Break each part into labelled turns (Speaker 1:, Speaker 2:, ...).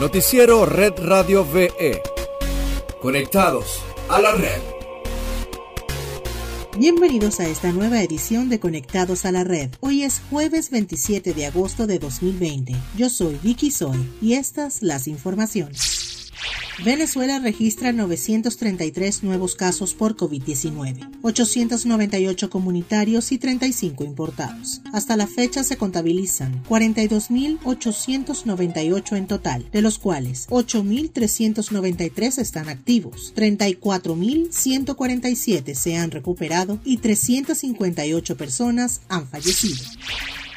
Speaker 1: Noticiero Red Radio VE. Conectados a la red.
Speaker 2: Bienvenidos a esta nueva edición de Conectados a la Red. Hoy es jueves 27 de agosto de 2020. Yo soy Vicky Soy y estas las informaciones. Venezuela registra 933 nuevos casos por COVID-19, 898 comunitarios y 35 importados. Hasta la fecha se contabilizan 42.898 en total, de los cuales 8.393 están activos, 34.147 se han recuperado y 358 personas han fallecido.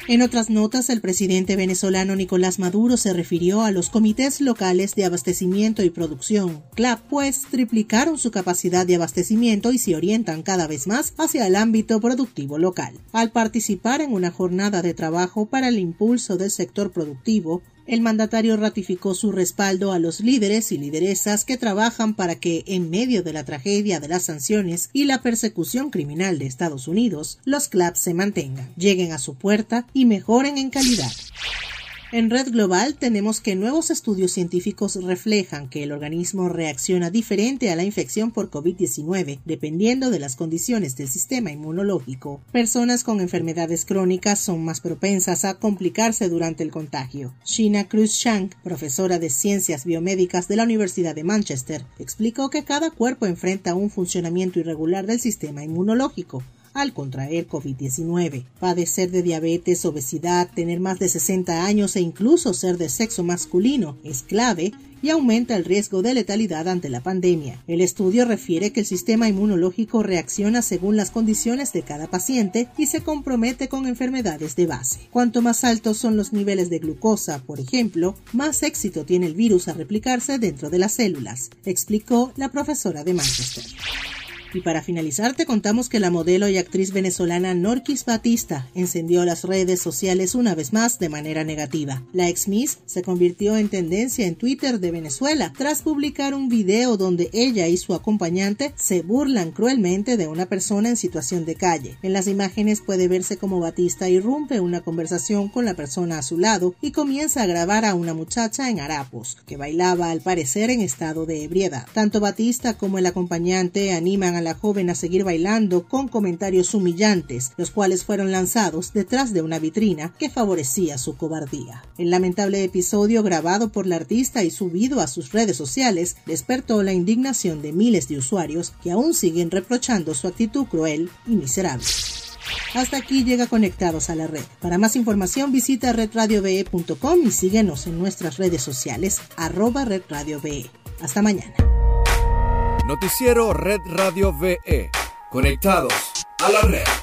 Speaker 2: En otras notas, el presidente venezolano Nicolás Maduro se refirió a los comités locales de abastecimiento y producción, CLAP, pues triplicaron su capacidad de abastecimiento y se orientan cada vez más hacia el ámbito productivo local. Al participar en una jornada de trabajo para el impulso del sector productivo, el mandatario ratificó su respaldo a los líderes y lideresas que trabajan para que, en medio de la tragedia de las sanciones y la persecución criminal de Estados Unidos, los clubs se mantengan, lleguen a su puerta y mejoren en calidad. En Red Global tenemos que nuevos estudios científicos reflejan que el organismo reacciona diferente a la infección por COVID-19 dependiendo de las condiciones del sistema inmunológico. Personas con enfermedades crónicas son más propensas a complicarse durante el contagio. Shina Cruz Shank, profesora de Ciencias Biomédicas de la Universidad de Manchester, explicó que cada cuerpo enfrenta un funcionamiento irregular del sistema inmunológico al contraer COVID-19. Padecer de diabetes, obesidad, tener más de 60 años e incluso ser de sexo masculino es clave y aumenta el riesgo de letalidad ante la pandemia. El estudio refiere que el sistema inmunológico reacciona según las condiciones de cada paciente y se compromete con enfermedades de base. Cuanto más altos son los niveles de glucosa, por ejemplo, más éxito tiene el virus a replicarse dentro de las células, explicó la profesora de Manchester. Y para finalizar te contamos que la modelo y actriz venezolana Norquis Batista encendió las redes sociales una vez más de manera negativa. La ex Miss se convirtió en tendencia en Twitter de Venezuela tras publicar un video donde ella y su acompañante se burlan cruelmente de una persona en situación de calle. En las imágenes puede verse como Batista irrumpe una conversación con la persona a su lado y comienza a grabar a una muchacha en harapos, que bailaba al parecer en estado de ebriedad. Tanto Batista como el acompañante animan a la joven a seguir bailando con comentarios humillantes, los cuales fueron lanzados detrás de una vitrina que favorecía su cobardía. El lamentable episodio grabado por la artista y subido a sus redes sociales despertó la indignación de miles de usuarios que aún siguen reprochando su actitud cruel y miserable. Hasta aquí llega Conectados a la Red. Para más información visita redradiove.com y síguenos en nuestras redes sociales arroba redradiove. Hasta mañana.
Speaker 1: Noticiero Red Radio VE. Conectados a la red.